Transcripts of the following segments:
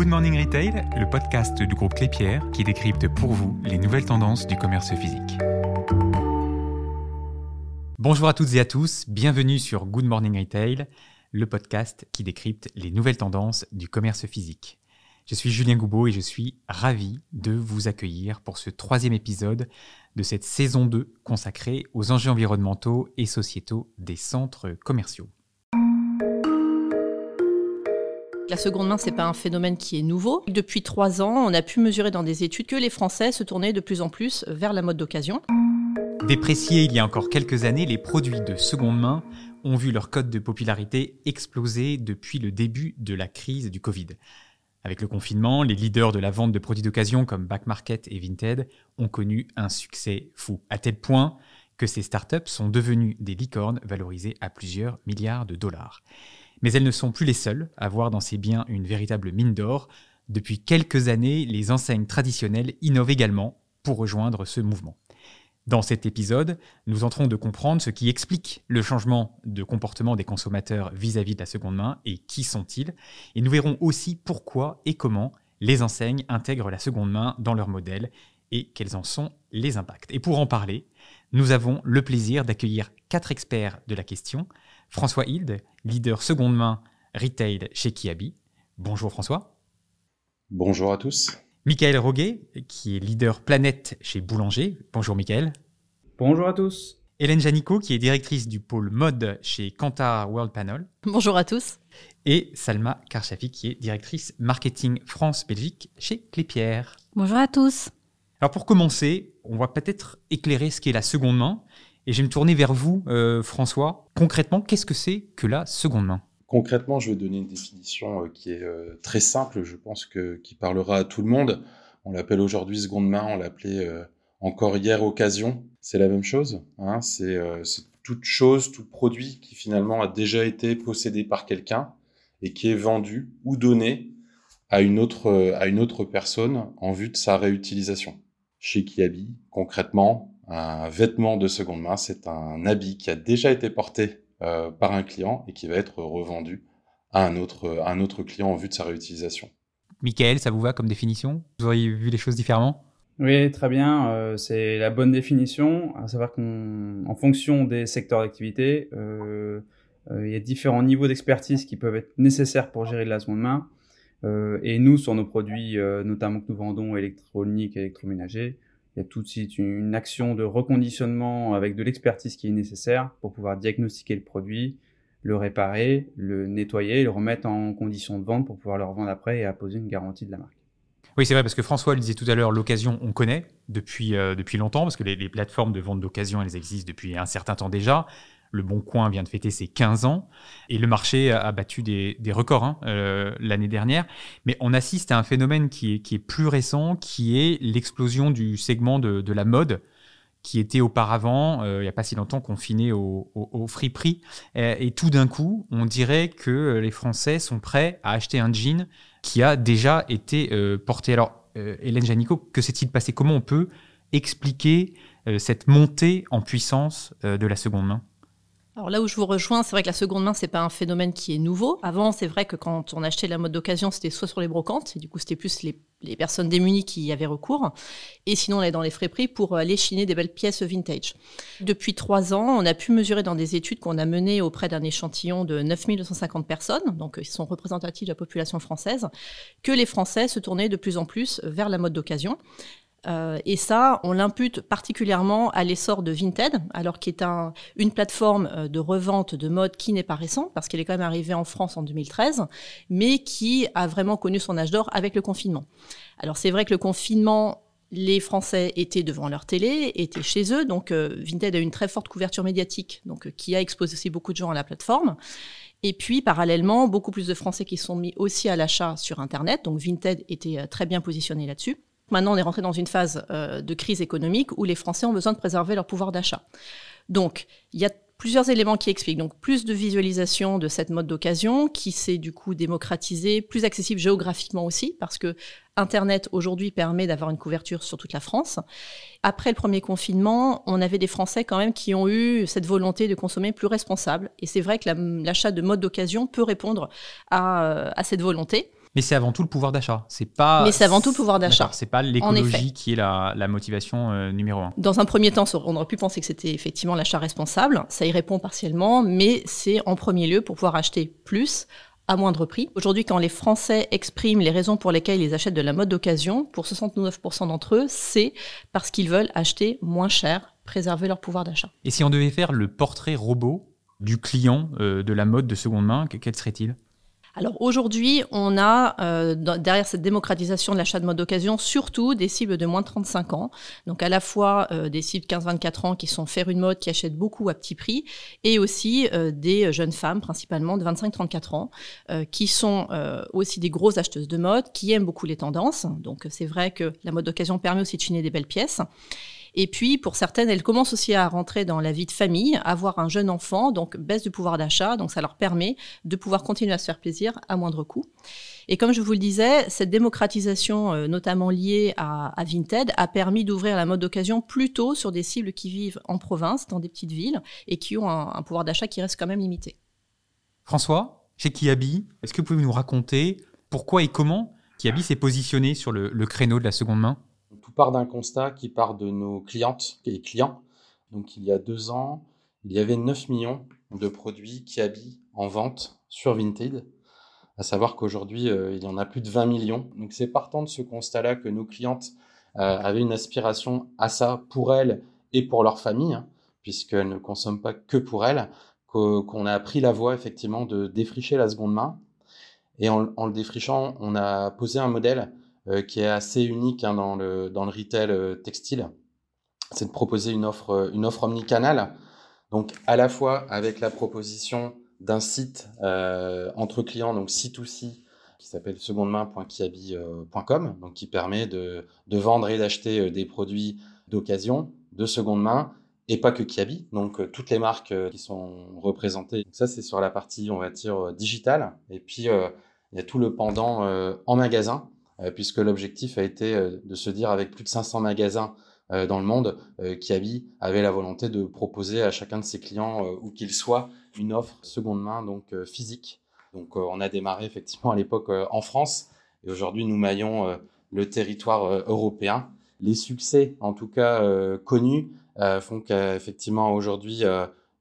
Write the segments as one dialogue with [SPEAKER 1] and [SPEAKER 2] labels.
[SPEAKER 1] Good Morning Retail, le podcast du groupe Clépierre qui décrypte pour vous les nouvelles tendances du commerce physique. Bonjour à toutes et à tous, bienvenue sur Good Morning Retail, le podcast qui décrypte les nouvelles tendances du commerce physique. Je suis Julien Goubeau et je suis ravi de vous accueillir pour ce troisième épisode de cette saison 2 consacrée aux enjeux environnementaux et sociétaux des centres commerciaux.
[SPEAKER 2] La seconde main, c'est pas un phénomène qui est nouveau. Depuis trois ans, on a pu mesurer dans des études que les Français se tournaient de plus en plus vers la mode d'occasion.
[SPEAKER 1] Dépréciés il y a encore quelques années, les produits de seconde main ont vu leur code de popularité exploser depuis le début de la crise du Covid. Avec le confinement, les leaders de la vente de produits d'occasion comme Back Market et Vinted ont connu un succès fou, à tel point que ces startups sont devenues des licornes valorisées à plusieurs milliards de dollars. Mais elles ne sont plus les seules à voir dans ces biens une véritable mine d'or. Depuis quelques années, les enseignes traditionnelles innovent également pour rejoindre ce mouvement. Dans cet épisode, nous entrons de comprendre ce qui explique le changement de comportement des consommateurs vis-à-vis de la seconde main et qui sont-ils. Et nous verrons aussi pourquoi et comment les enseignes intègrent la seconde main dans leur modèle et quels en sont les impacts. Et pour en parler, nous avons le plaisir d'accueillir quatre experts de la question. François Hilde, leader seconde main retail chez Kiabi. Bonjour François.
[SPEAKER 3] Bonjour à tous.
[SPEAKER 1] Michael Roguet, qui est leader planète chez Boulanger. Bonjour Michael.
[SPEAKER 4] Bonjour à tous.
[SPEAKER 1] Hélène Janico, qui est directrice du pôle mode chez Kantar World Panel.
[SPEAKER 2] Bonjour à tous.
[SPEAKER 1] Et Salma Karchafi, qui est directrice marketing France-Belgique chez Clépierre.
[SPEAKER 5] Bonjour à tous.
[SPEAKER 1] Alors pour commencer, on va peut-être éclairer ce qu'est la seconde main. Et je vais me tourner vers vous, euh, François. Concrètement, qu'est-ce que c'est que la seconde main?
[SPEAKER 3] Concrètement, je vais donner une définition euh, qui est euh, très simple, je pense que qui parlera à tout le monde. On l'appelle aujourd'hui seconde main, on l'appelait encore hier occasion. C'est la même chose. Hein c'est toute chose, tout produit qui finalement a déjà été possédé par quelqu'un et qui est vendu ou donné à une autre à une autre personne en vue de sa réutilisation. Chez Kiabi, concrètement, un vêtement de seconde main, c'est un habit qui a déjà été porté euh, par un client et qui va être revendu à un autre, un autre client en vue de sa réutilisation.
[SPEAKER 1] Michael, ça vous va comme définition? Vous auriez vu les choses différemment?
[SPEAKER 4] Oui, très bien. Euh, c'est la bonne définition. À savoir qu'en fonction des secteurs d'activité, euh, il y a différents niveaux d'expertise qui peuvent être nécessaires pour gérer de la seconde main. et nous, sur nos produits, notamment que nous vendons électroniques, électroménagers, il y a tout de suite une action de reconditionnement avec de l'expertise qui est nécessaire pour pouvoir diagnostiquer le produit, le réparer, le nettoyer, le remettre en condition de vente pour pouvoir le revendre après et apposer une garantie de la marque.
[SPEAKER 1] Oui, c'est vrai, parce que François le disait tout à l'heure, l'occasion, on connaît depuis, euh, depuis longtemps, parce que les, les plateformes de vente d'occasion, elles existent depuis un certain temps déjà. Le Bon Coin vient de fêter ses 15 ans et le marché a, battu des, records hein, euh, l'année dernière. Mais on assiste à un phénomène qui est, plus récent, qui est l'explosion du segment de, la mode qui était auparavant, euh, il n'y a pas si longtemps, confiné au, au, friperie. Et, tout d'un coup, on dirait que les Français sont prêts à acheter un jean qui a déjà été euh, porté. Alors, Hélène Janico, que s'est-il passé? Comment on peut expliquer cette montée en puissance de la seconde main?
[SPEAKER 2] Alors là où je vous rejoins, c'est vrai que la seconde main, c'est pas un phénomène qui est nouveau. Avant, c'est vrai que quand on achetait la mode d'occasion, c'était soit sur les brocantes, et du coup, c'était plus les, personnes démunies qui y avaient recours, et sinon, on allait dans les frais prix pour aller chiner des belles pièces vintage. Depuis trois ans, on a pu mesurer dans des études qu'on a menées auprès d'un échantillon de 9250 personnes, donc ils sont représentatifs de la population française, que les Français se tournaient de plus en plus vers la mode d'occasion. Euh, et ça, on l'impute particulièrement à l'essor de Vinted, alors qui est un, une plateforme euh, de revente de mode qui n'est pas récente, parce qu'elle est quand même arrivée en France en 2013, mais qui a vraiment connu son âge d'or avec le confinement. Alors c'est vrai que le confinement, les Français étaient devant leur télé, étaient chez eux, donc euh, Vinted a une très forte couverture médiatique, donc qui a exposé beaucoup de gens à la plateforme. Et puis, parallèlement, beaucoup plus de Français qui sont mis aussi à l'achat sur Internet. Donc, Vinted était très bien positionné là-dessus. Maintenant, on est rentré dans une phase euh, de crise économique où les Français ont besoin de préserver leur pouvoir d'achat. Donc, il y a plusieurs éléments qui expliquent. Donc, plus de visualisation de cette mode d'occasion qui s'est du coup démocratisée, plus accessible géographiquement aussi, parce que Internet aujourd'hui permet d'avoir une couverture sur toute la France. Après le premier confinement, on avait des Français quand même qui ont eu cette volonté de consommer plus responsable. Et c'est vrai que l'achat de mode d'occasion peut répondre à, à cette volonté.
[SPEAKER 1] Mais c'est avant tout le pouvoir d'achat. C'est pas.
[SPEAKER 2] Mais c'est avant tout le pouvoir d'achat.
[SPEAKER 1] C'est pas l'écologie qui est la, la motivation euh, numéro un.
[SPEAKER 2] Dans un premier temps, on aurait pu penser que c'était effectivement l'achat responsable. Ça y répond partiellement, mais c'est en premier lieu pour pouvoir acheter plus à moindre prix. Aujourd'hui, quand les Français expriment les raisons pour lesquelles ils achètent de la mode d'occasion, pour 69% d'entre eux, c'est parce qu'ils veulent acheter moins cher, préserver leur pouvoir d'achat.
[SPEAKER 1] Et si on devait faire le portrait robot du client euh, de la mode de seconde main, quel serait-il?
[SPEAKER 2] Alors aujourd'hui, on a euh, derrière cette démocratisation de l'achat de mode d'occasion surtout des cibles de moins de 35 ans. Donc à la fois euh, des cibles 15-24 ans qui sont faire une mode, qui achètent beaucoup à petit prix, et aussi euh, des jeunes femmes, principalement de 25-34 ans, qui sont aussi des grosses acheteuses de mode, qui aiment beaucoup les tendances. Donc c'est vrai que la mode d'occasion permet aussi de chiner des belles pièces. Et puis, pour certaines, elles commencent aussi à rentrer dans la vie de famille, avoir un jeune enfant, donc baisse du pouvoir d'achat. Donc, ça leur permet de pouvoir continuer à se faire plaisir à moindre coût. Et comme je vous le disais, cette démocratisation, euh, notamment liée à, Vinted, a permis d'ouvrir la mode d'occasion plutôt sur des cibles qui vivent en province, dans des petites villes, et qui ont un, pouvoir d'achat qui reste quand même limité.
[SPEAKER 1] François, chez Kiabi, est-ce que vous pouvez nous raconter pourquoi et comment Kiabi s'est positionné sur le créneau de la seconde main?
[SPEAKER 3] Part d'un constat qui part de nos clientes et clients. Donc, il y a deux ans, il y avait 9 millions de produits qui habillent en vente sur Vinted. À savoir qu'aujourd'hui, euh, il y en a plus de 20 millions. Donc, c'est partant de ce constat-là que nos clientes euh, avaient une aspiration à ça pour elles et pour leur famille, hein, puisqu'elles ne consomment pas que pour elles, qu'on a pris la voie effectivement de défricher la seconde main. Et en, en le défrichant, on a posé un modèle qui est assez unique hein, dans, le, dans le retail euh, textile, c'est de proposer une offre, euh, une offre omnicanale. Donc à la fois avec la proposition d'un site entre clients, donc C2C, qui s'appelle secondemain.kiabi.com, donc qui permet de, de vendre et d'acheter des produits d'occasion, de seconde main, et pas que Kiabi, donc toutes les marques qui sont représentées. ça, c'est sur la partie, on va dire, digitale. Et puis, il y a tout le pendant en magasin, euh, puisque l'objectif a été euh, de se dire avec plus de 500 magasins euh, dans le monde, Kiabi avait la volonté de proposer à chacun de ses clients, où qu'il soit, une offre seconde main, donc physique. Donc on a démarré effectivement à l'époque en France, et aujourd'hui nous maillons le territoire européen. Les succès, en tout cas connus, font qu'effectivement aujourd'hui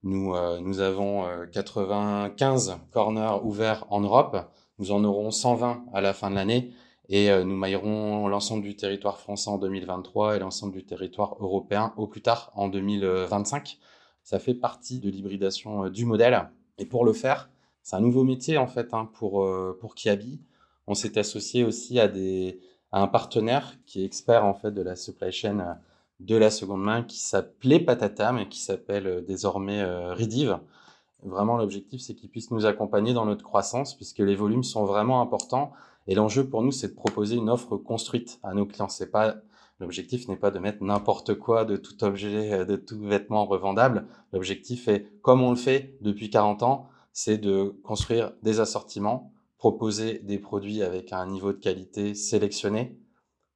[SPEAKER 3] nous, nous avons 95 corners ouverts en Europe. Nous en aurons 120 à la fin de l'année et euh, nous maillerons l'ensemble du territoire français en 2023 et l'ensemble du territoire européen au plus tard en 2025. Ça fait partie de l'hybridation euh, du modèle. Et pour le faire, c'est un nouveau métier en fait hein, pour, euh, pour Kiabi. On s'est associé aussi à, des, à un partenaire qui est expert en fait de la supply chain de la seconde main qui s'appelait Patatam et qui s'appelle désormais Ridive. Vraiment, l'objectif, c'est qu'il puisse nous accompagner dans notre croissance puisque les volumes sont vraiment importants et l'enjeu pour nous, c'est de proposer une offre construite à nos clients. C'est pas L'objectif n'est pas de mettre n'importe quoi de tout objet, euh, de tout vêtement revendable. L'objectif est, comme on le fait depuis 40 ans, c'est de construire des assortiments, proposer des produits avec un niveau de qualité sélectionné,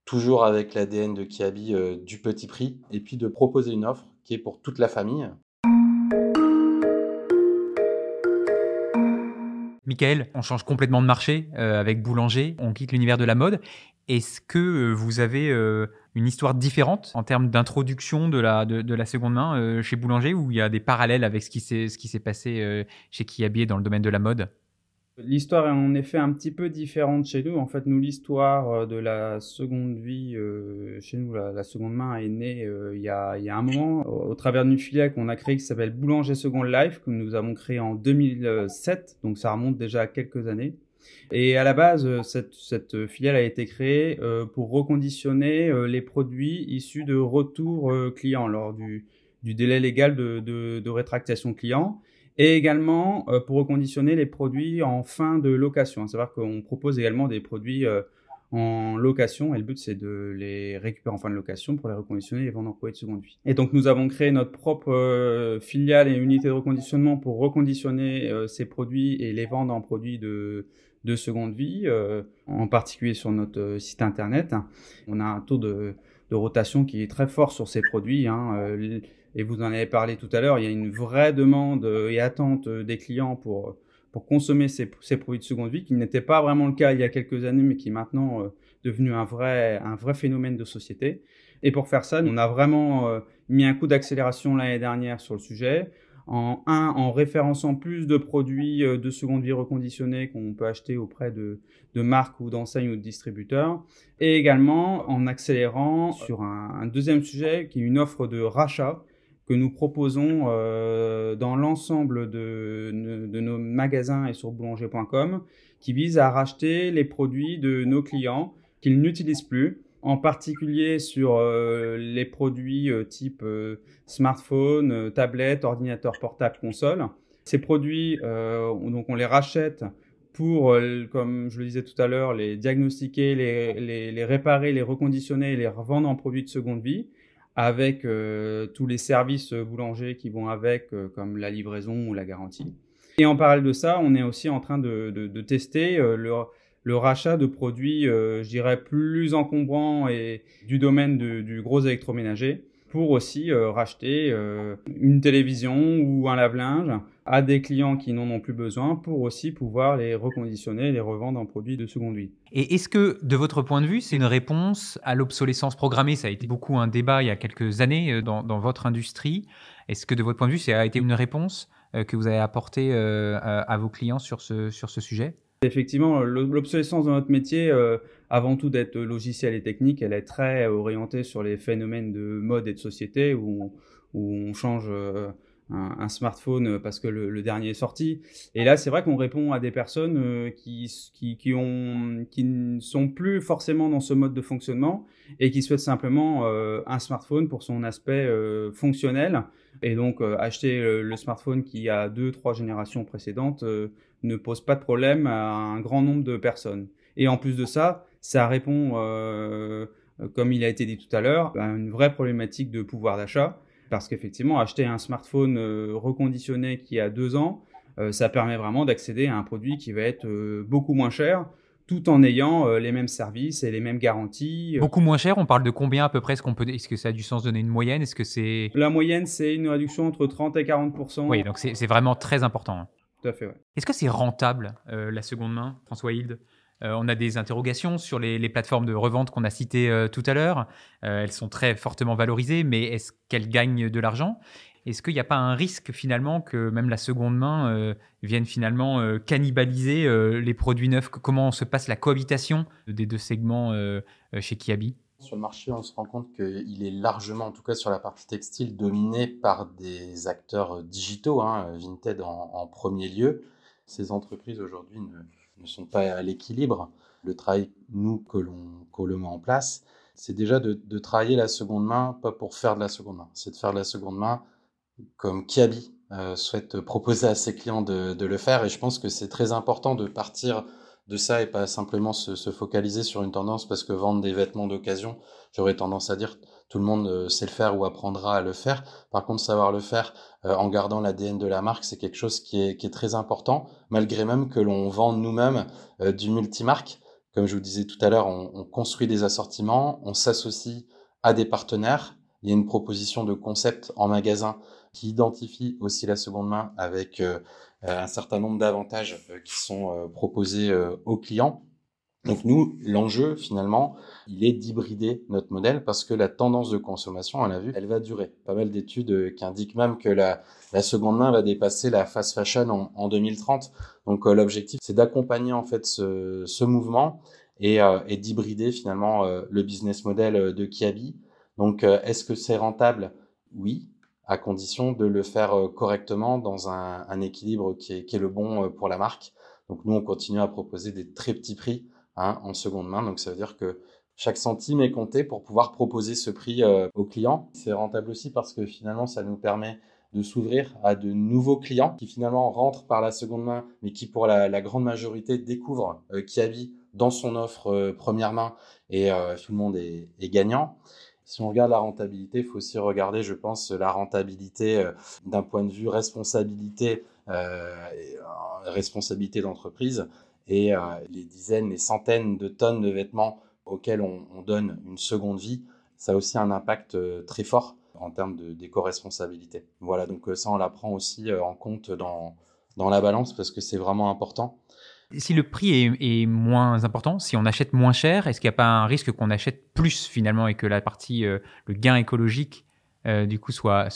[SPEAKER 3] toujours avec l'ADN de Kiabi euh, du petit prix, et puis de proposer une offre qui est pour toute la famille,
[SPEAKER 1] Michael, on change complètement de marché euh, avec Boulanger, on quitte l'univers de la mode. Est-ce que euh, vous avez euh, une histoire différente en termes d'introduction de la, de, la seconde main chez Boulanger ou il y a des parallèles avec ce qui s'est passé chez Kiabier dans le domaine de la mode?
[SPEAKER 4] L'histoire est en effet un petit peu différente chez nous. En fait, nous, l'histoire euh, de la seconde vie euh, chez nous, la, seconde main, est née euh, il, y a, il y a un moment au, travers d'une filiale qu'on a créée qui s'appelle Boulanger Second Life, que nous avons créée en 2007. Donc, ça remonte déjà à quelques années. Et à la base, cette, filiale a été créée pour reconditionner les produits issus de retours clients lors du, du délai légal de, de, de rétractation client et également euh, pour reconditionner les produits en fin de location. Savoir qu'on propose également des produits euh, en location et le but c'est de les récupérer en fin de location pour les reconditionner et les vendre en produits de seconde vie. Et donc nous avons créé notre propre euh, filiale et unité de reconditionnement pour reconditionner ces produits et les vendre en produits de, de seconde vie, en particulier sur notre site internet. On a un taux de, de rotation qui est très fort sur ces produits. Hein, et vous en avez parlé tout à l'heure, il y a une vraie demande et attente des clients pour, pour consommer ces, produits de seconde vie, qui n'était pas vraiment le cas il y a quelques années, mais qui est maintenant euh, devenu un vrai, un vrai phénomène de société. Et pour faire ça, on a vraiment euh, mis un coup d'accélération l'année dernière sur le sujet. En un, en référençant plus de produits euh, de seconde vie reconditionnés qu'on peut acheter auprès de, de marques ou d'enseignes ou de distributeurs, et également en accélérant sur un, un deuxième sujet qui est une offre de rachat que nous proposons euh, dans l'ensemble de, de, nos magasins et sur boulanger.com, qui vise à racheter les produits de nos clients qu'ils n'utilisent plus, en particulier sur euh, les produits euh, type euh, smartphone, tablette, ordinateur portable, console. Ces produits, donc on les rachète pour, comme je le disais tout à l'heure, les diagnostiquer, les, les, les, réparer, les reconditionner et les revendre en produits de seconde vie avec tous les services boulangers qui vont avec, comme la livraison ou la garantie. Et en parallèle de ça, on est aussi en train de, de, de tester le, le rachat de produits, euh, je dirais, plus encombrants et du domaine du gros électroménager pour aussi euh, racheter euh, une télévision ou un lave-linge à des clients qui n'en ont plus besoin pour aussi pouvoir les reconditionner et les revendre en produits de seconde vie.
[SPEAKER 1] Et est-ce que, de votre point de vue, c'est une réponse à l'obsolescence programmée? Ça a été beaucoup un débat il y a quelques années dans, dans votre industrie. Est-ce que, de votre point de vue, ça a été une réponse que vous avez apportée à, vos clients sur ce sujet?
[SPEAKER 4] Effectivement, l'obsolescence de notre métier, euh, avant tout d'être logiciel et technique, elle est très orientée sur les phénomènes de mode et de société où on, change euh, un, smartphone parce que le, dernier est sorti. Et là, c'est vrai qu'on répond à des personnes euh, qui, qui ne sont plus forcément dans ce mode de fonctionnement et qui souhaitent simplement un smartphone pour son aspect fonctionnel. Et donc, acheter le, smartphone qui a deux, trois générations précédentes ne pose pas de problème à un grand nombre de personnes. Et en plus de ça, ça répond, euh, comme il a été dit tout à l'heure, à une vraie problématique de pouvoir d'achat. Parce qu'effectivement, acheter un smartphone euh, reconditionné qui a deux ans, euh, ça permet vraiment d'accéder à un produit qui va être beaucoup moins cher, tout en ayant les mêmes services et les mêmes garanties.
[SPEAKER 1] Beaucoup moins cher, on parle de combien à peu près? Est-ce qu'on peut, est-ce que ça a du sens de donner une moyenne? Est-ce que c'est
[SPEAKER 4] La moyenne, c'est une réduction entre 30 et 40
[SPEAKER 1] Oui, donc c'est vraiment très important. Hein.
[SPEAKER 4] Est-ce
[SPEAKER 1] que c'est rentable, euh, la seconde main, François Hilde? Euh, on a des interrogations sur les, plateformes de revente qu'on a citées euh, tout à l'heure. elles sont très fortement valorisées, mais est-ce qu'elles gagnent de l'argent? Est-ce qu'il n'y a pas un risque finalement que même la seconde main vienne finalement cannibaliser les produits neufs? Comment se passe la cohabitation des deux segments chez Kiabi?
[SPEAKER 3] Sur le marché, on se rend compte qu'il est largement, en tout cas sur la partie textile, dominé par des acteurs euh, digitaux, hein, Vinted en, premier lieu. Ces entreprises aujourd'hui ne, sont pas à l'équilibre. Le travail, nous, que l'on met en place, c'est déjà de, travailler la seconde main, pas pour faire de la seconde main, c'est de faire de la seconde main comme Kiabi euh, souhaite proposer à ses clients de, de, le faire. Et je pense que c'est très important de partir de ça et pas simplement se, focaliser sur une tendance parce que vendre des vêtements d'occasion, j'aurais tendance à dire tout le monde euh, sait le faire ou apprendra à le faire. Par contre, savoir le faire euh, en gardant l'ADN de la marque, c'est quelque chose qui est, qui est, très important, malgré même que l'on vende nous-mêmes euh, du multimarque. Comme je vous disais tout à l'heure, on, on construit des assortiments, on s'associe à des partenaires. Il y a une proposition de concept en magasin qui identifie aussi la seconde main avec euh, un certain nombre d'avantages euh, qui sont euh, proposés aux clients. Donc nous, l'enjeu finalement, il est d'hybrider notre modèle parce que la tendance de consommation, on l'a vu, elle va durer. Pas mal d'études qui indiquent même que la, seconde main va dépasser la fast fashion en, en 2030. Donc l'objectif, c'est d'accompagner en fait ce, mouvement et d'hybrider finalement le business model de Kiabi. Donc est-ce que c'est rentable? Oui, à condition de le faire euh, correctement dans un, équilibre qui est, le bon euh, pour la marque. Donc nous, on continue à proposer des très petits prix hein, en seconde main. Donc ça veut dire que chaque centime est compté pour pouvoir proposer ce prix euh, aux clients. C'est rentable aussi parce que finalement, ça nous permet de s'ouvrir à de nouveaux clients qui finalement rentrent par la seconde main, mais qui pour la, grande majorité découvrent euh, Kiabi dans son offre première main et tout le monde est gagnant si on regarde la rentabilité, il faut aussi regarder, je pense, la rentabilité euh, d'un point de vue responsabilité, euh, euh, responsabilité d'entreprise et les dizaines, les centaines de tonnes de vêtements auxquels on, donne une seconde vie, ça a aussi un impact très fort en termes d'éco-responsabilité. Voilà, donc ça, on la prend aussi en compte dans, dans la balance parce que c'est vraiment important.
[SPEAKER 1] Si le prix est, moins important, si on achète moins cher, est-ce qu'il n'y a pas un risque qu'on achète plus finalement et que la partie, euh, le gain écologique, euh, du coup, soit,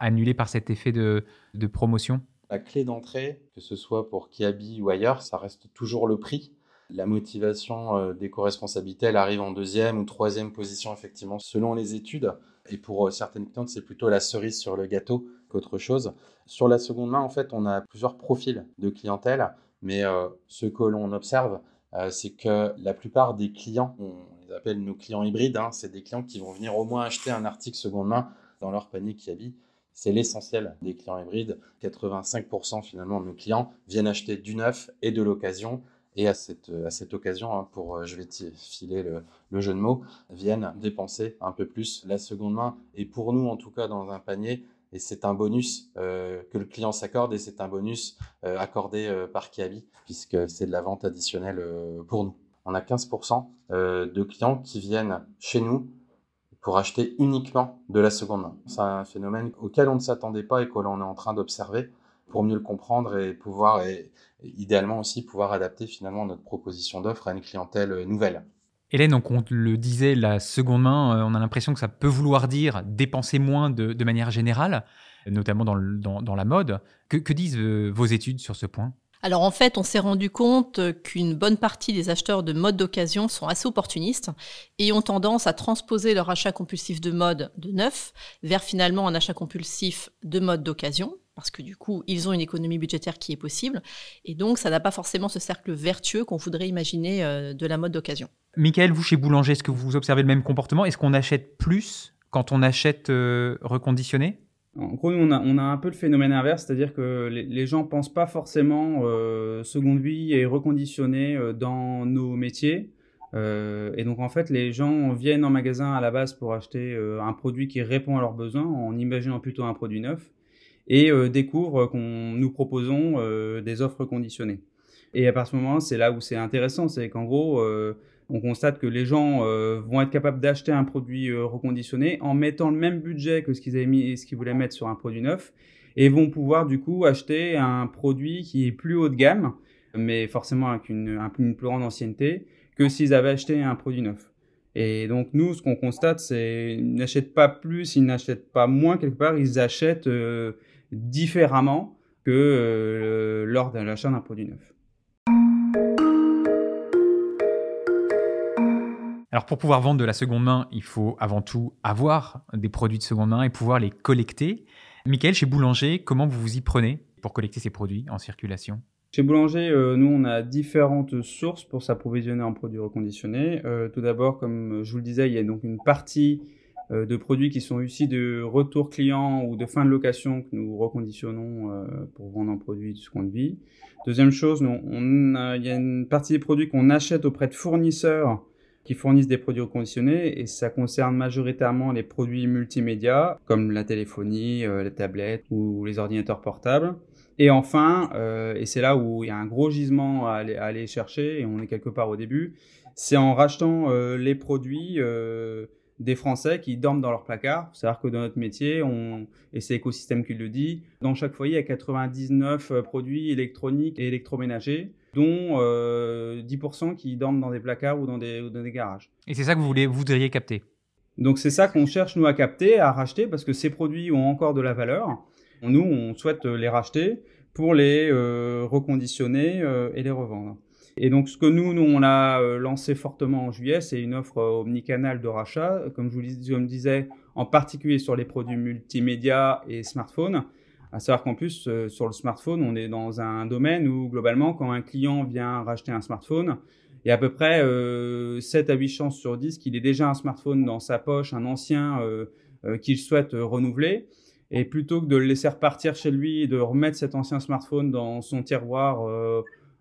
[SPEAKER 1] annulé par cet effet de, promotion?
[SPEAKER 3] La clé d'entrée, que ce soit pour Kiabi ou ailleurs, ça reste toujours le prix. La motivation euh, d'éco-responsabilité, elle arrive en deuxième ou troisième position, effectivement, selon les études. Et pour certaines clientes, c'est plutôt la cerise sur le gâteau qu'autre chose. Sur la seconde main, en fait, on a plusieurs profils de clientèle, mais euh, ce que l'on observe, c'est que la plupart des clients, on les appelle nos clients hybrides, hein, c'est des clients qui vont venir au moins acheter un article seconde main dans leur panier qui habille. C'est l'essentiel des clients hybrides. 85% finalement de nos clients viennent acheter du neuf et de l'occasion et à cette, à cette occasion, hein, pour, euh, je vais filer le, le, jeu de mots, viennent dépenser un peu plus la seconde main. Et pour nous, en tout cas, dans un panier, et c'est un bonus euh, que le client s'accorde et c'est un bonus euh, accordé euh, par Kiabi puisque c'est de la vente additionnelle pour nous. On a 15% euh, de clients qui viennent chez nous pour acheter uniquement de la seconde main. C'est un phénomène auquel on ne s'attendait pas et que l'on est en train d'observer pour mieux le comprendre et pouvoir, et, idéalement aussi, pouvoir adapter finalement notre proposition d'offre à une clientèle nouvelle.
[SPEAKER 1] Hélène, on le disait, la seconde main, euh, on a l'impression que ça peut vouloir dire dépenser moins de, manière générale, notamment dans, la mode. Que, que disent euh, vos études sur ce point?
[SPEAKER 2] Alors en fait, on s'est rendu compte qu'une bonne partie des acheteurs de mode d'occasion sont assez opportunistes et ont tendance à transposer leur achat compulsif de mode de neuf vers finalement un achat compulsif de mode d'occasion parce que du coup, ils ont une économie budgétaire qui est possible. Et donc, ça n'a pas forcément ce cercle vertueux qu'on voudrait imaginer euh, de la mode d'occasion.
[SPEAKER 1] Michael, vous chez Boulanger, est-ce que vous observez le même comportement? Est-ce qu'on achète plus quand on achète euh, reconditionné?
[SPEAKER 4] En gros, on a, on a un peu le phénomène inverse, c'est-à-dire que les, les gens pensent pas forcément euh, seconde vie et reconditionné euh, dans nos métiers. Euh, et donc en fait, les gens viennent en magasin à la base pour acheter un produit qui répond à leurs besoins en imaginant plutôt un produit neuf et découvrent qu'on nous proposons des offres conditionnées. Et à partir de ce moment, c'est là où c'est intéressant, c'est qu'en gros, on constate que les gens vont être capables d'acheter un produit reconditionné en mettant le même budget que ce qu'ils avaient mis, ce qu'ils voulaient mettre sur un produit neuf, et vont pouvoir du coup acheter un produit qui est plus haut de gamme, mais forcément avec une, une plus grande ancienneté, que s'ils avaient acheté un produit neuf. Et donc nous, ce qu'on constate, c'est qu'ils n'achètent pas plus, ils n'achètent pas moins quelque part, ils achètent euh, différemment que euh, lors de l'achat d'un produit neuf.
[SPEAKER 1] Alors pour pouvoir vendre de la seconde main, il faut avant tout avoir des produits de seconde main et pouvoir les collecter. Michael, chez Boulanger, comment vous vous y prenez pour collecter ces produits en circulation?
[SPEAKER 4] Chez Boulanger, euh, nous, on a différentes sources pour s'approvisionner en produits reconditionnés. Euh, tout d'abord, comme je vous le disais, il y a donc une partie euh, de produits qui sont issus de retour client ou de fin de location que nous reconditionnons euh, pour vendre un produit de seconde vie. Deuxième chose, on il y a une partie des produits qu'on achète auprès de fournisseurs qui fournissent des produits reconditionnés et ça concerne majoritairement les produits multimédia comme la téléphonie, euh, les tablettes ou les ordinateurs portables. Et enfin, euh, et c'est là où il y a un gros gisement à aller, chercher et on est quelque part au début, c'est en rachetant euh, les produits euh, des Français qui dorment dans leur placard. C'est-à-dire que dans notre métier, et c'est l'écosystème qui le dit, dans chaque foyer, il y a 99 produits électroniques et électroménagers, dont euh, 10% qui dorment dans des placards ou dans des, ou dans des garages.
[SPEAKER 1] Et c'est ça que vous, voulez, vous voudriez capter
[SPEAKER 4] Donc c'est ça qu'on cherche, nous, à capter, à racheter, parce que ces produits ont encore de la valeur. Nous, on souhaite les racheter pour les euh, reconditionner euh, et les revendre. Et donc, ce que nous, nous on a euh, lancé fortement en juillet, c'est une offre omnicanal de rachat, comme je vous le disais, en particulier sur les produits multimédia et smartphones. À savoir qu'en plus, euh, sur le smartphone, on est dans un domaine où, globalement, quand un client vient racheter un smartphone, il y a à peu près euh, 7 à 8 chances sur 10 qu'il ait déjà un smartphone dans sa poche, un ancien euh, euh, qu'il souhaite renouveler. Et plutôt que de le laisser repartir chez lui et de remettre cet ancien smartphone dans son tiroir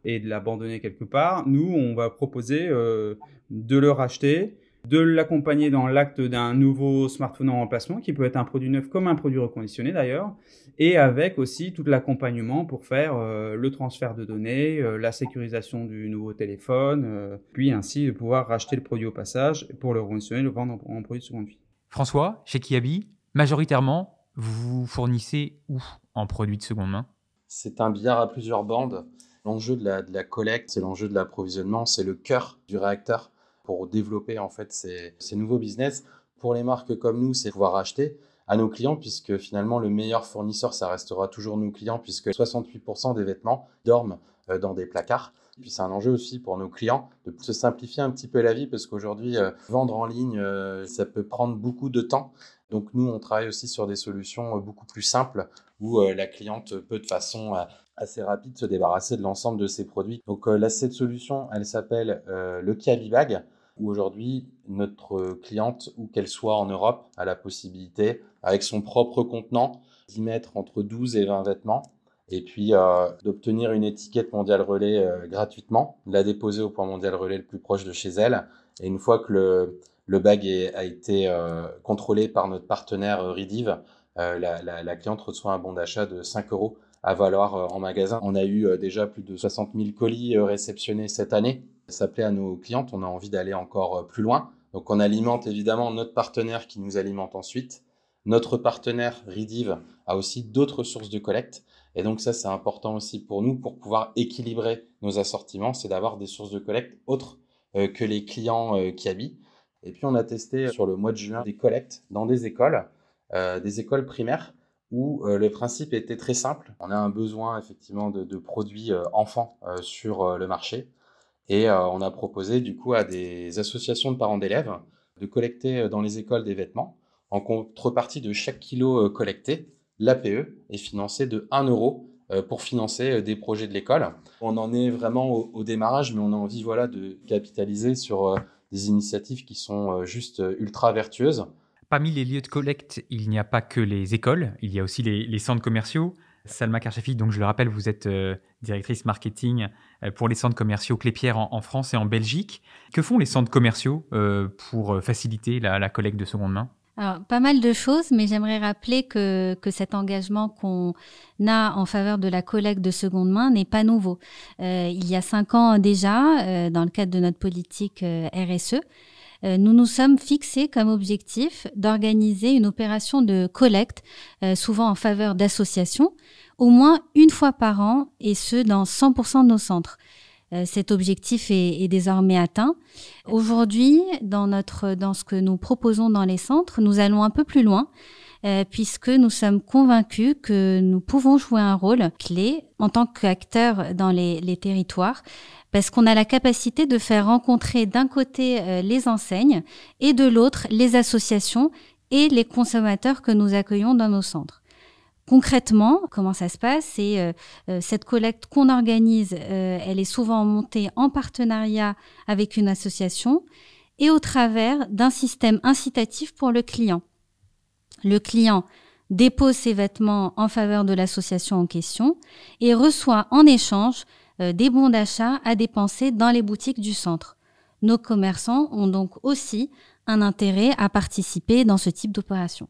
[SPEAKER 4] et de l'abandonner quelque part, nous, on va proposer de le racheter, de l'accompagner dans l'acte d'un nouveau smartphone en remplacement, qui peut être un produit neuf comme un produit reconditionné d'ailleurs, et avec aussi tout l'accompagnement pour faire euh, le transfert de données, euh, la sécurisation du nouveau téléphone, euh, puis ainsi de pouvoir racheter le produit au passage pour le reconditionner, le vendre en, en produit de seconde vie.
[SPEAKER 1] François, chez Kiabi, majoritairement, vous fournissez où en produits de seconde main?
[SPEAKER 3] C'est un billard à plusieurs bandes. L'enjeu de la, de la collecte, c'est l'enjeu de l'approvisionnement, c'est le cœur du réacteur pour développer en fait ces, nouveaux business. Pour les marques comme nous, c'est pouvoir acheter à nos clients, puisque finalement le meilleur fournisseur, ça restera toujours nos clients, puisque 68% des vêtements dorment euh, dans des placards. Puis c'est un enjeu aussi pour nos clients de se simplifier un petit peu la vie, parce qu'aujourd'hui, euh, vendre en ligne, euh, ça peut prendre beaucoup de temps. Donc nous, on travaille aussi sur des solutions beaucoup plus simples, où la cliente peut de façon assez rapide se débarrasser de l'ensemble de ses produits. Donc là, cette solution, elle s'appelle le Kiabi Bag où aujourd'hui, notre cliente, où qu'elle soit en Europe, a la possibilité, avec son propre contenant, d'y mettre entre 12 et 20 vêtements, et puis euh, d'obtenir une étiquette mondiale relais euh, gratuitement, de la déposer au point mondial relais le plus proche de chez elle, et une fois que le, le bag a été euh, contrôlé par notre partenaire Ridiv, la, la, la, cliente reçoit un bon d'achat de 5 euros à valoir en magasin. On a eu déjà plus de 60 000 colis réceptionnés cette année ça plaît à nos clientes, on a envie d'aller encore euh, plus loin. Donc on alimente évidemment notre partenaire qui nous alimente ensuite. Notre partenaire Ridiv a aussi d'autres sources de collecte. Et donc ça, c'est important aussi pour nous pour pouvoir équilibrer nos assortiments, c'est d'avoir des sources de collecte autres euh, que les clients euh, qui habitent. Et puis on a testé sur le mois de juin des collectes dans des écoles, des écoles primaires, où le principe était très simple. On a un besoin effectivement de, produits enfants sur le marché. Et euh, on a proposé du coup à des associations de parents d'élèves de collecter euh, dans les écoles des vêtements. En contrepartie de chaque kilo euh, collecté, l'APE est financé de 1 euro pour financer des projets de l'école. On en est vraiment au, démarrage, mais on a envie voilà, de capitaliser sur des initiatives qui sont juste ultra vertueuses.
[SPEAKER 1] Parmi les lieux de collecte, il n'y a pas que les écoles, il y a aussi les centres commerciaux. Salma Karchafi, donc je le rappelle, vous êtes euh, directrice marketing euh, pour les centres commerciaux Clépierre en, en, France et en Belgique. Que font les centres commerciaux euh, pour faciliter la, collecte de seconde main?
[SPEAKER 5] Pas mal de choses, mais j'aimerais rappeler que cet engagement qu'on a en faveur de la collecte de seconde main n'est pas nouveau. il y a cinq ans déjà, dans le cadre de notre politique RSE, nous nous sommes fixés comme objectif d'organiser une opération de collecte, souvent en faveur d'associations, au moins une fois par an, et ce, dans 100% de nos centres. Euh, cet objectif est, désormais atteint. Aujourd'hui, dans, notre, dans ce que nous proposons dans les centres, nous allons un peu plus loin. Euh, puisque nous sommes convaincus que nous pouvons jouer un rôle clé en tant qu'acteurs dans les, territoires, parce qu'on a la capacité de faire rencontrer d'un côté euh, les enseignes et de l'autre les associations et les consommateurs que nous accueillons dans nos centres. Concrètement, comment ça se passe? C'est euh, euh, cette collecte qu'on organise, euh, elle est souvent montée en partenariat avec une association et au travers d'un système incitatif pour le client. Le client dépose ses vêtements en faveur de l'association en question et reçoit en échange des bons d'achat à dépenser dans les boutiques du centre. Nos commerçants ont donc aussi un intérêt à participer dans ce type d'opération.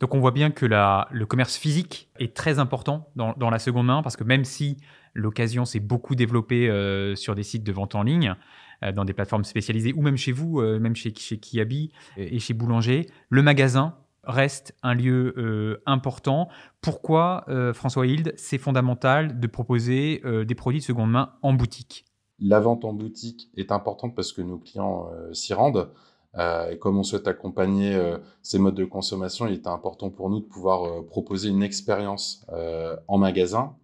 [SPEAKER 1] Donc on voit bien que le commerce physique est très important dans, la seconde main parce que même si l'occasion s'est beaucoup développée euh, sur des sites de vente en ligne, euh, dans des plateformes spécialisées ou même chez vous, euh, même chez, chez Kiabi et chez Boulanger, le magasin reste un lieu important. Pourquoi, François Hilde, c'est fondamental de proposer des produits de seconde main en boutique?
[SPEAKER 3] La vente en boutique est importante parce que nos clients s'y rendent. Euh, et comme on souhaite accompagner euh, ces modes de consommation, il était important pour nous de pouvoir euh, proposer une expérience en magasin.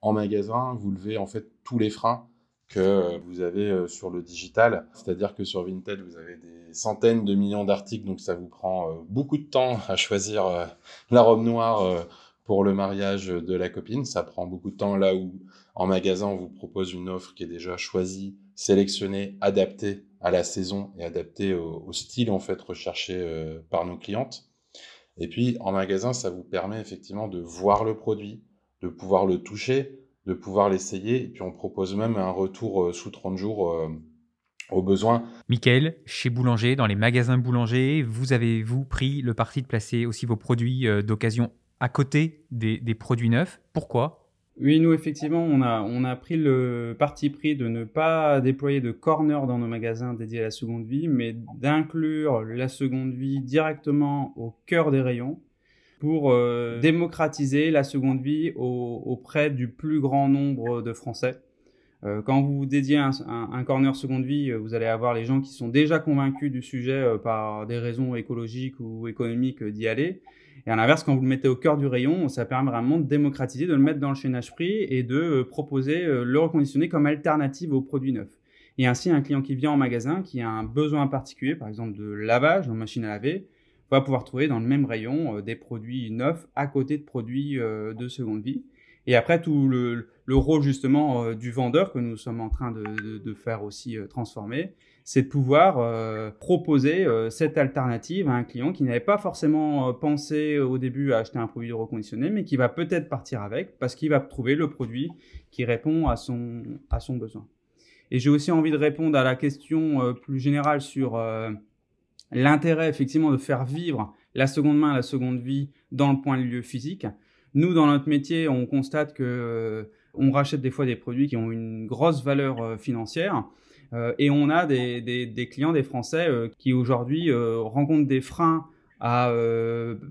[SPEAKER 3] En magasin, vous levez en fait tous les freins que vous avez sur le digital. C'est-à-dire que sur Vinted, vous avez des centaines de millions d'articles, donc ça vous prend beaucoup de temps à choisir la robe noire pour le mariage de la copine. Ça prend beaucoup de temps là où en magasin, on vous propose une offre qui est déjà choisie, sélectionnée, adaptée à la saison et adaptée au, style en fait recherché euh, par nos clientes. Et puis en magasin, ça vous permet effectivement de voir le produit, de pouvoir le toucher, de pouvoir l'essayer. Et puis on propose même un retour euh, sous 30 jours euh, au besoin.
[SPEAKER 1] Michael, chez Boulanger, dans les magasins Boulanger, vous avez vous pris le parti de placer aussi vos produits d'occasion à côté des, des produits neufs? Pourquoi?
[SPEAKER 4] Oui, nous, effectivement, on a, on a pris le parti pris de ne pas déployer de corner dans nos magasins dédiés à la seconde vie, mais d'inclure la seconde vie directement au cœur des rayons pour démocratiser la seconde vie auprès du plus grand nombre de Français. quand vous dédiez un, un, corner seconde vie, vous allez avoir les gens qui sont déjà convaincus du sujet par des raisons écologiques ou économiques d'y aller. Et à l'inverse, quand vous le mettez au cœur du rayon, ça permet vraiment de démocratiser, de le mettre dans le chaînage prix et de euh, proposer euh, le reconditionné comme alternative aux produits neufs. Et ainsi, un client qui vient en magasin, qui a un besoin particulier, par exemple de lavage en machine à laver, va pouvoir trouver dans le même rayon euh, des produits neufs à côté de produits de seconde vie. Et après, tout le, rôle justement du vendeur que nous sommes en train de, de faire aussi transformer, c'est de pouvoir euh, proposer euh, cette alternative à un client qui n'avait pas forcément euh, pensé au début à acheter un produit reconditionné, mais qui va peut-être partir avec parce qu'il va trouver le produit qui répond à son, à son besoin. Et j'ai aussi envie de répondre à la question plus générale sur l'intérêt effectivement de faire vivre la seconde main, la seconde vie dans le point de lieu physique. Nous, dans notre métier, on constate que on rachète des fois des produits qui ont une grosse valeur financière euh, et on a des, des, des, clients, des Français, euh, qui aujourd'hui euh, rencontrent des freins à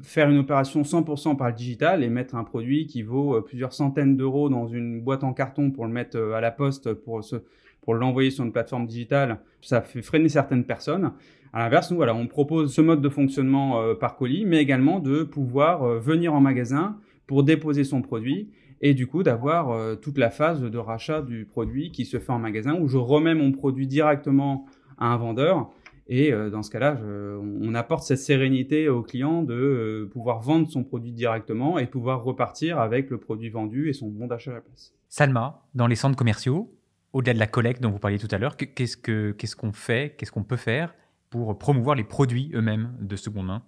[SPEAKER 4] faire une opération 100% par le digital et mettre un produit qui vaut plusieurs centaines d'euros dans une boîte en carton pour le mettre à la poste, pour, pour l'envoyer sur une plateforme digitale, ça fait freiner certaines personnes. À l'inverse, nous, voilà, on propose ce mode de fonctionnement par colis, mais également de pouvoir venir en magasin pour déposer son produit et du coup d'avoir euh, toute la phase de rachat du produit qui se fait en magasin où je remets mon produit directement à un vendeur. Et euh, dans ce cas-là, on apporte cette sérénité au client de euh, pouvoir vendre son produit directement et pouvoir repartir avec le produit vendu et son bon d'achat à la place.
[SPEAKER 1] Salma, dans les centres commerciaux, au-delà de la collecte dont vous parliez tout à l'heure, qu'est-ce qu'on qu'est-ce qu'on fait, qu'est-ce qu'on peut faire pour promouvoir les produits eux-mêmes de seconde main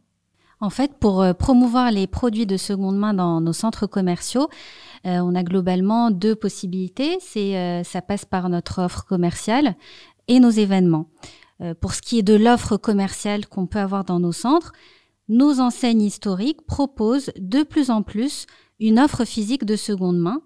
[SPEAKER 5] En fait, pour promouvoir les produits de seconde main dans nos centres commerciaux, euh, on a globalement deux possibilités. C'est euh, ça passe par notre offre commerciale et nos événements. Euh, pour ce qui est de l'offre commerciale qu'on peut avoir dans nos centres, nos enseignes historiques proposent de plus en plus une offre physique de seconde main,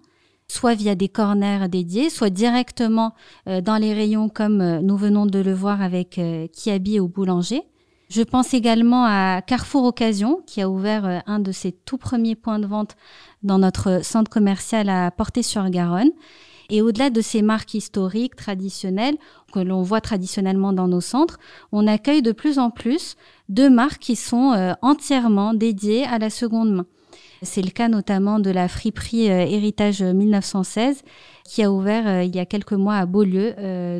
[SPEAKER 5] soit via des corners dédiés, soit directement dans les rayons comme nous venons de le voir avec Kiabi ou Boulanger. Je pense également à Carrefour Occasion, qui a ouvert euh, un de ses tout premiers points de vente dans notre centre commercial à Portée-sur-Garonne. Et au-delà de ces marques historiques, traditionnelles, que l'on voit traditionnellement dans nos centres, on accueille de plus en plus de marques qui sont euh, entièrement dédiées à la seconde main. C'est le cas notamment de la friperie euh, Héritage 1916 qui a ouvert il y a quelques mois à Beaulieu,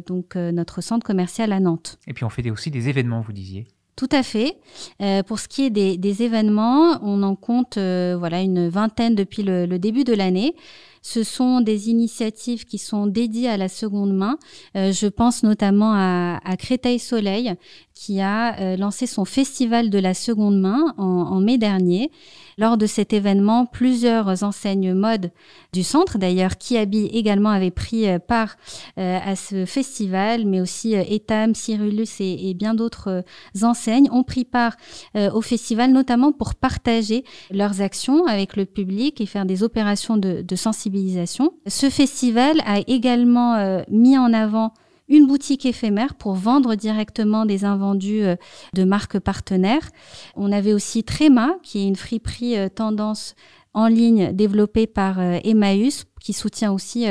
[SPEAKER 5] donc notre centre commercial à Nantes.
[SPEAKER 1] Et puis on fait aussi des événements, vous disiez.
[SPEAKER 5] Tout à fait. Euh, pour ce qui est des, événements, on en compte euh, voilà une vingtaine depuis le, début de l'année. Ce sont des initiatives qui sont dédiées à la seconde main. Euh, je pense notamment à, à Créteil Soleil, qui a lancé son festival de la seconde main en, en mai dernier. Lors de cet événement, plusieurs enseignes mode du centre, d'ailleurs, Kiabi également avait pris euh, part euh, à ce festival, mais aussi euh, Etam, Cyrulus et, bien d'autres enseignes ont pris part au festival, notamment pour partager leurs actions avec le public et faire des opérations de sensibilisation. Ce festival a également mis en avant une boutique éphémère pour vendre directement des invendus euh, de marques partenaires. On avait aussi Tréma, qui est une friperie euh, tendance en ligne développée par euh, Emmaüs, qui soutient aussi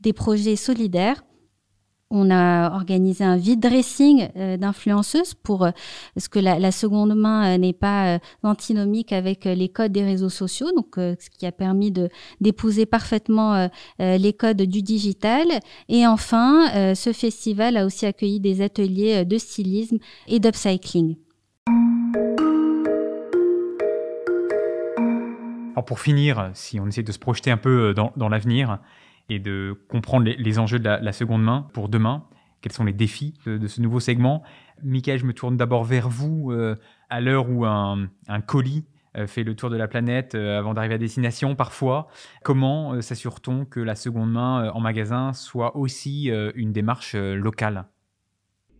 [SPEAKER 5] des projets solidaires. On a organisé un vide dressing euh, d'influenceuses pour euh, parce que la, seconde main euh, n'est pas antinomique avec les codes des réseaux sociaux, donc ce qui a permis de d'épouser parfaitement les codes du digital. Et enfin, ce festival a aussi accueilli des ateliers de stylisme et d'upcycling.
[SPEAKER 1] Pour finir, si on essaie de se projeter un peu dans l'avenir, et de comprendre les, enjeux de la, seconde main pour demain. Quels sont les défis de, ce nouveau segment? Michael, je me tourne d'abord vers vous euh, à l'heure où un, colis euh, fait le tour de la planète euh, avant d'arriver à destination parfois. Comment s'assure-t-on que la seconde main en magasin soit aussi une démarche locale?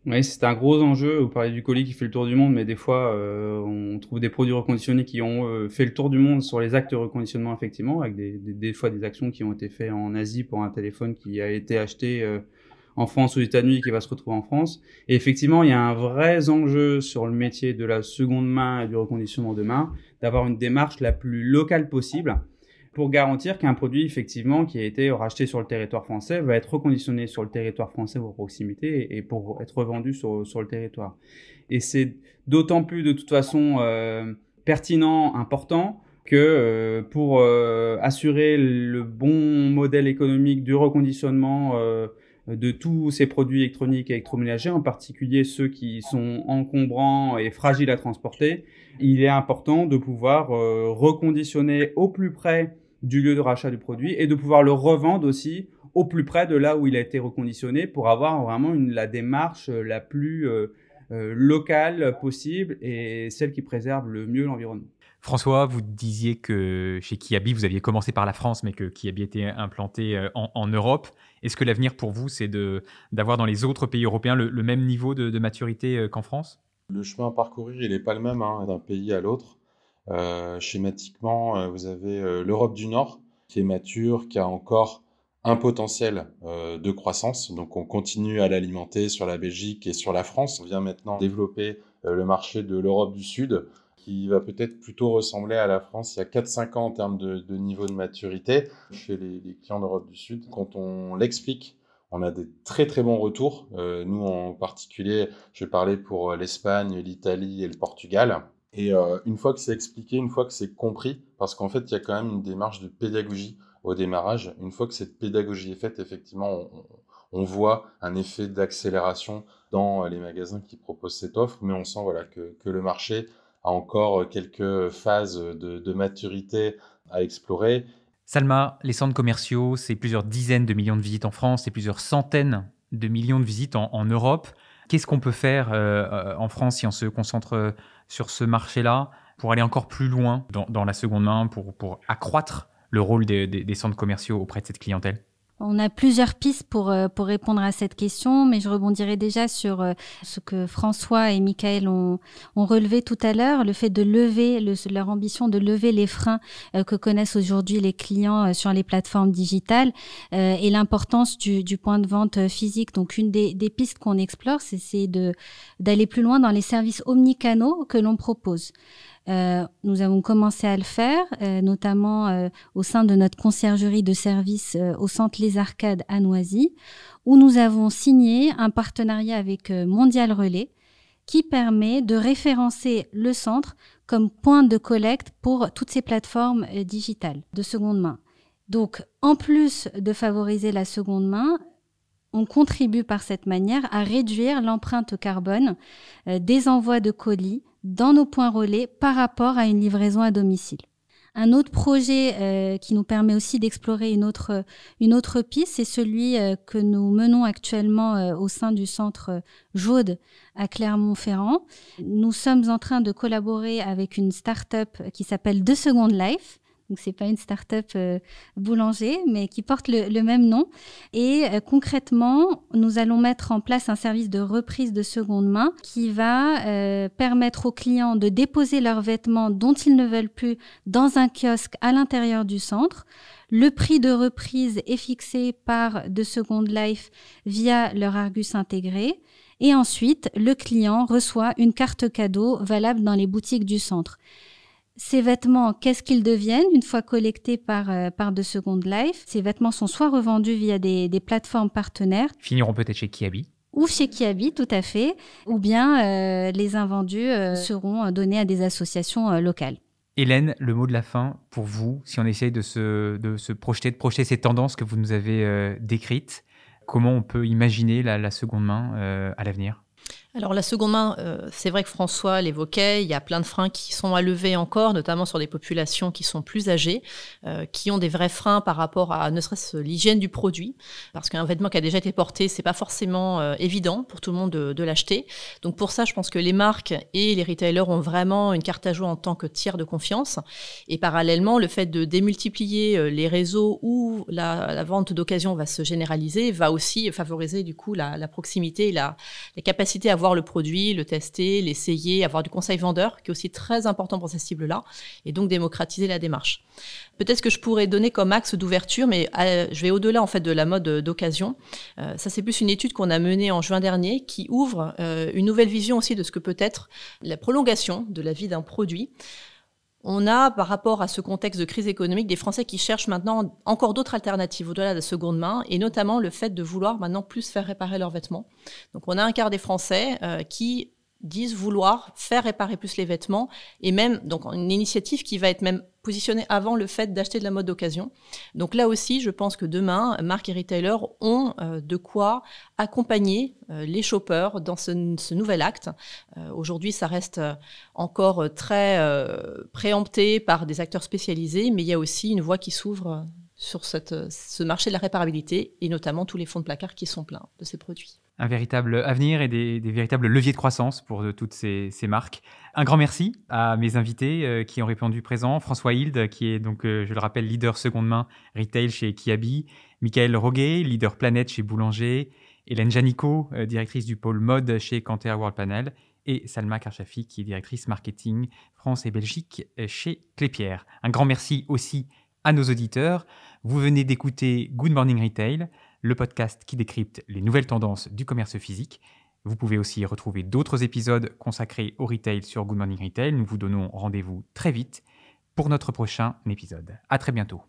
[SPEAKER 4] Oui, c'est un gros enjeu. Vous parlez du colis qui fait le tour du monde, mais des fois, euh, on trouve des produits reconditionnés qui ont euh, fait le tour du monde sur les actes de reconditionnement, effectivement, avec des, des, des, fois des actions qui ont été faites en Asie pour un téléphone qui a été acheté euh, en France ou aux États-Unis qui va se retrouver en France. Et effectivement, il y a un vrai enjeu sur le métier de la seconde main et du reconditionnement de main, d'avoir une démarche la plus locale possible pour garantir qu'un produit effectivement qui a été racheté sur le territoire français va être reconditionné sur le territoire français pour proximité et pour être revendu sur, sur le territoire. Et c'est d'autant plus de toute façon euh, pertinent, important que euh, pour euh, assurer le bon modèle économique du reconditionnement euh, de tous ces produits électroniques et électroménagers, en particulier ceux qui sont encombrants et fragiles à transporter, il est important de pouvoir reconditionner au plus près du lieu de rachat du produit et de pouvoir le revendre aussi au plus près de là où il a été reconditionné pour avoir vraiment une, la démarche euh, la plus euh, euh, locale possible et celle qui préserve le mieux l'environnement.
[SPEAKER 1] François, vous disiez que chez Kiabi, vous aviez commencé par la France, mais que Kiabi était implanté en, Europe. Est-ce que l'avenir pour vous, c'est d'avoir dans les autres pays européens le, même niveau de, maturité qu'en France?
[SPEAKER 3] Le chemin parcouru, il n'est pas le même hein, d'un pays à l'autre. Euh, schématiquement, euh, vous avez euh, l'Europe du Nord qui est mature, qui a encore un potentiel de croissance. Donc on continue à l'alimenter sur la Belgique et sur la France. On vient maintenant développer le marché de l'Europe du Sud qui va peut-être plutôt ressembler à la France il y a 4-5 ans en termes de, niveau de maturité chez les, clients d'Europe du Sud. Quand on l'explique, on a des très très bons retours. nous en particulier, je parler pour l'Espagne, l'Italie et le Portugal. Et euh, une fois que c'est expliqué, une fois que c'est compris, parce qu'en fait, il y a quand même une démarche de pédagogie au démarrage. Une fois que cette pédagogie est faite, effectivement, on, voit un effet d'accélération dans les magasins qui proposent cette offre, mais on sent voilà, que, le marché a encore quelques phases de, maturité à explorer.
[SPEAKER 1] Salma, les centres commerciaux, c'est plusieurs dizaines de millions de visites en France, c'est plusieurs centaines de millions de visites en, Europe. Qu'est-ce qu'on peut faire euh, euh, en France si on se concentre sur ce marché-là pour aller encore plus loin dans, la seconde main, pour accroître le rôle des, centres commerciaux auprès de cette clientèle?
[SPEAKER 5] On a plusieurs pistes pour, euh, pour répondre à cette question, mais je rebondirai déjà sur euh, ce que François et Michael ont, ont relevé tout à l'heure, le fait de lever, leur ambition de lever les freins euh, que connaissent aujourd'hui les clients sur les plateformes digitales et l'importance du, du, point de vente physique. Donc une des, des pistes qu'on explore, c'est d'aller plus loin dans les services omnicanaux que l'on propose. Euh, nous avons commencé à le faire, euh, notamment euh, au sein de notre conciergerie de service au centre Les Arcades à Noisy, où nous avons signé un partenariat avec Mondial Relais qui permet de référencer le centre comme point de collecte pour toutes ces plateformes digitales de seconde main. Donc, en plus de favoriser la seconde main, on contribue par cette manière à réduire l'empreinte carbone des envois de colis dans nos points relais par rapport à une livraison à domicile. Un autre projet euh, qui nous permet aussi d'explorer une autre, une autre piste, c'est celui euh, que nous menons actuellement euh, au sein du centre Jaude à Clermont-Ferrand. Nous sommes en train de collaborer avec une start-up qui s'appelle Deux Secondes Life, donc c'est pas une start-up euh, boulanger, mais qui porte le, même nom. Et euh, concrètement, nous allons mettre en place un service de reprise de seconde main qui va euh, permettre aux clients de déposer leurs vêtements dont ils ne veulent plus dans un kiosque à l'intérieur du centre. Le prix de reprise est fixé par De Second Life via leur Argus intégré. Et ensuite, le client reçoit une carte cadeau valable dans les boutiques du centre. Ces vêtements, qu'est-ce qu'ils deviennent une fois collectés par, euh, par The Second Life? Ces vêtements sont soit revendus via des, plateformes partenaires.
[SPEAKER 1] Finiront peut-être chez Kiabi.
[SPEAKER 5] Ou chez Kiabi, tout à fait, ou bien euh, les invendus euh, seront donnés à des associations locales.
[SPEAKER 1] Hélène, le mot de la fin pour vous, si on essaye de se, de se projeter, de projeter ces tendances que vous nous avez décrites, comment on peut imaginer la seconde main à l'avenir?
[SPEAKER 2] Alors la seconde main, euh, c'est vrai que François l'évoquait, il y a plein de freins qui sont à lever encore, notamment sur des populations qui sont plus âgées, euh, qui ont des vrais freins par rapport à ne serait-ce l'hygiène du produit, parce qu'un vêtement qui a déjà été porté, c'est pas forcément euh, évident pour tout le monde de, l'acheter. Donc pour ça, je pense que les marques et les retailers ont vraiment une carte à jouer en tant que tiers de confiance. Et parallèlement, le fait de démultiplier les réseaux où la, vente d'occasion va se généraliser va aussi favoriser du coup la, proximité la, la capacité à voir le produit, le tester, l'essayer, avoir du conseil vendeur, qui est aussi très important pour ces cibles-là, et donc démocratiser la démarche. Peut-être que je pourrais donner comme axe d'ouverture, mais euh, je vais au-delà en fait de la mode d'occasion. Euh, ça, c'est plus une étude qu'on a menée en juin dernier qui ouvre euh, une nouvelle vision aussi de ce que peut être la prolongation de la vie d'un produit. On a, par rapport à ce contexte de crise économique, des Français qui cherchent maintenant encore d'autres alternatives au-delà de la seconde main, et notamment le fait de vouloir maintenant plus faire réparer leurs vêtements. Donc on a un quart des Français qui disent vouloir faire réparer plus les vêtements et même donc une initiative qui va être même positionnée avant le fait d'acheter de la mode d'occasion. Donc là aussi, je pense que demain, marques et retailers ont euh, de quoi accompagner euh, les shoppers dans ce, nouvel acte. Euh, aujourd'hui, ça reste encore très préempté par des acteurs spécialisés, mais il y a aussi une voie qui s'ouvre sur ce marché de la réparabilité et notamment tous les fonds de placard qui sont pleins de ces produits
[SPEAKER 1] un véritable avenir et des, véritables leviers de croissance pour de, toutes ces, marques. Un grand merci à mes invités euh, qui ont répondu présent. François Hilde, qui est donc, euh, je le rappelle, leader seconde main retail chez Kiabi. Michael Roguet, leader planète chez Boulanger. Hélène Janico, euh, directrice du pôle mode chez Canter World Panel. Et Salma Karchafi, qui est directrice marketing France et Belgique chez Clépierre. Un grand merci aussi à nos auditeurs. Vous venez d'écouter Good Morning Retail le podcast qui décrypte les nouvelles tendances du commerce physique. Vous pouvez aussi retrouver d'autres épisodes consacrés au retail sur Good Morning Retail. Nous vous donnons rendez-vous très vite pour notre prochain épisode. À très bientôt.